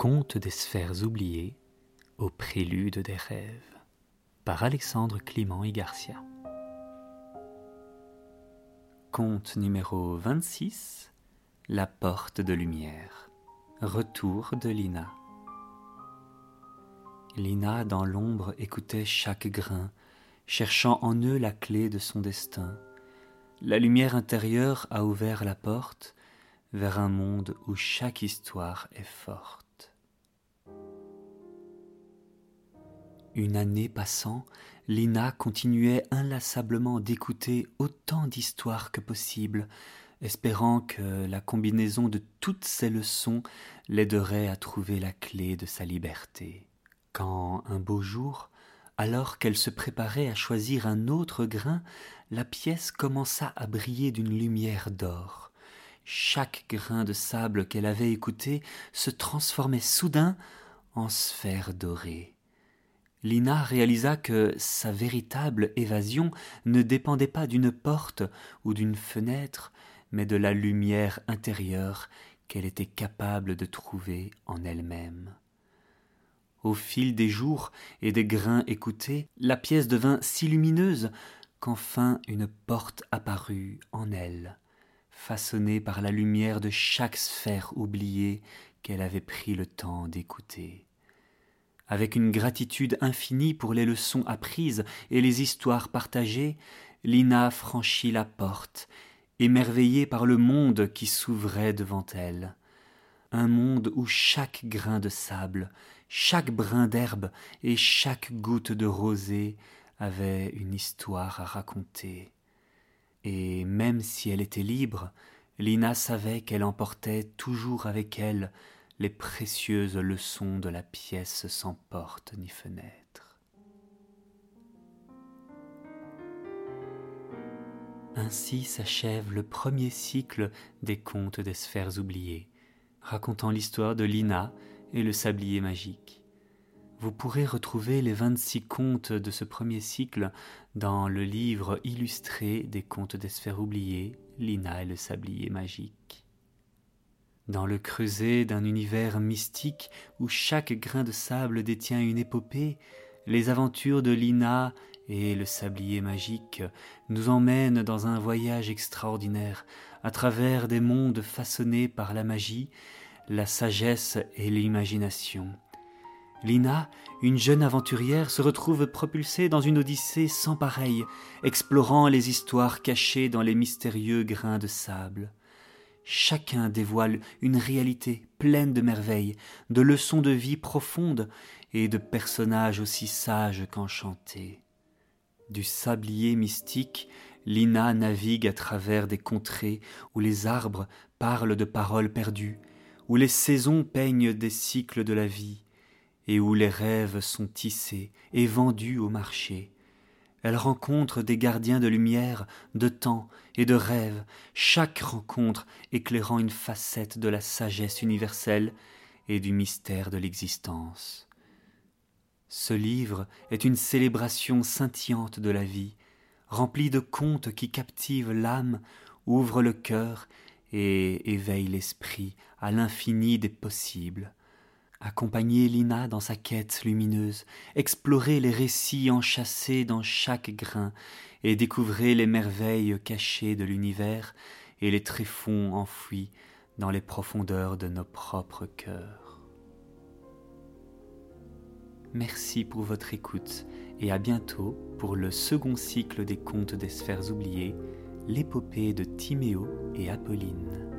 Conte des sphères oubliées au prélude des rêves par Alexandre Clément et Garcia. Conte numéro 26 La porte de lumière. Retour de Lina. Lina, dans l'ombre, écoutait chaque grain, cherchant en eux la clé de son destin. La lumière intérieure a ouvert la porte vers un monde où chaque histoire est forte. Une année passant, Lina continuait inlassablement d'écouter autant d'histoires que possible, espérant que la combinaison de toutes ces leçons l'aiderait à trouver la clé de sa liberté. Quand, un beau jour, alors qu'elle se préparait à choisir un autre grain, la pièce commença à briller d'une lumière d'or. Chaque grain de sable qu'elle avait écouté se transformait soudain en sphère dorée. Lina réalisa que sa véritable évasion ne dépendait pas d'une porte ou d'une fenêtre, mais de la lumière intérieure qu'elle était capable de trouver en elle-même. Au fil des jours et des grains écoutés, la pièce devint si lumineuse qu'enfin une porte apparut en elle, façonnée par la lumière de chaque sphère oubliée qu'elle avait pris le temps d'écouter avec une gratitude infinie pour les leçons apprises et les histoires partagées, Lina franchit la porte, émerveillée par le monde qui s'ouvrait devant elle. Un monde où chaque grain de sable, chaque brin d'herbe et chaque goutte de rosée avait une histoire à raconter. Et même si elle était libre, Lina savait qu'elle emportait toujours avec elle les précieuses leçons de la pièce sans porte ni fenêtre. Ainsi s'achève le premier cycle des contes des sphères oubliées, racontant l'histoire de Lina et le sablier magique. Vous pourrez retrouver les 26 contes de ce premier cycle dans le livre illustré des contes des sphères oubliées, Lina et le sablier magique dans le creuset d'un univers mystique où chaque grain de sable détient une épopée, les aventures de Lina et le sablier magique nous emmènent dans un voyage extraordinaire à travers des mondes façonnés par la magie, la sagesse et l'imagination. Lina, une jeune aventurière, se retrouve propulsée dans une odyssée sans pareille, explorant les histoires cachées dans les mystérieux grains de sable chacun dévoile une réalité pleine de merveilles, de leçons de vie profondes et de personnages aussi sages qu'enchantés. Du sablier mystique, Lina navigue à travers des contrées où les arbres parlent de paroles perdues, où les saisons peignent des cycles de la vie, et où les rêves sont tissés et vendus au marché, elle rencontre des gardiens de lumière, de temps et de rêve, chaque rencontre éclairant une facette de la sagesse universelle et du mystère de l'existence. Ce livre est une célébration scintillante de la vie, remplie de contes qui captivent l'âme, ouvrent le cœur et éveillent l'esprit à l'infini des possibles. Accompagner Lina dans sa quête lumineuse, explorer les récits enchâssés dans chaque grain, et découvrir les merveilles cachées de l'univers et les tréfonds enfouis dans les profondeurs de nos propres cœurs. Merci pour votre écoute et à bientôt pour le second cycle des contes des sphères oubliées, l'épopée de Timéo et Apolline.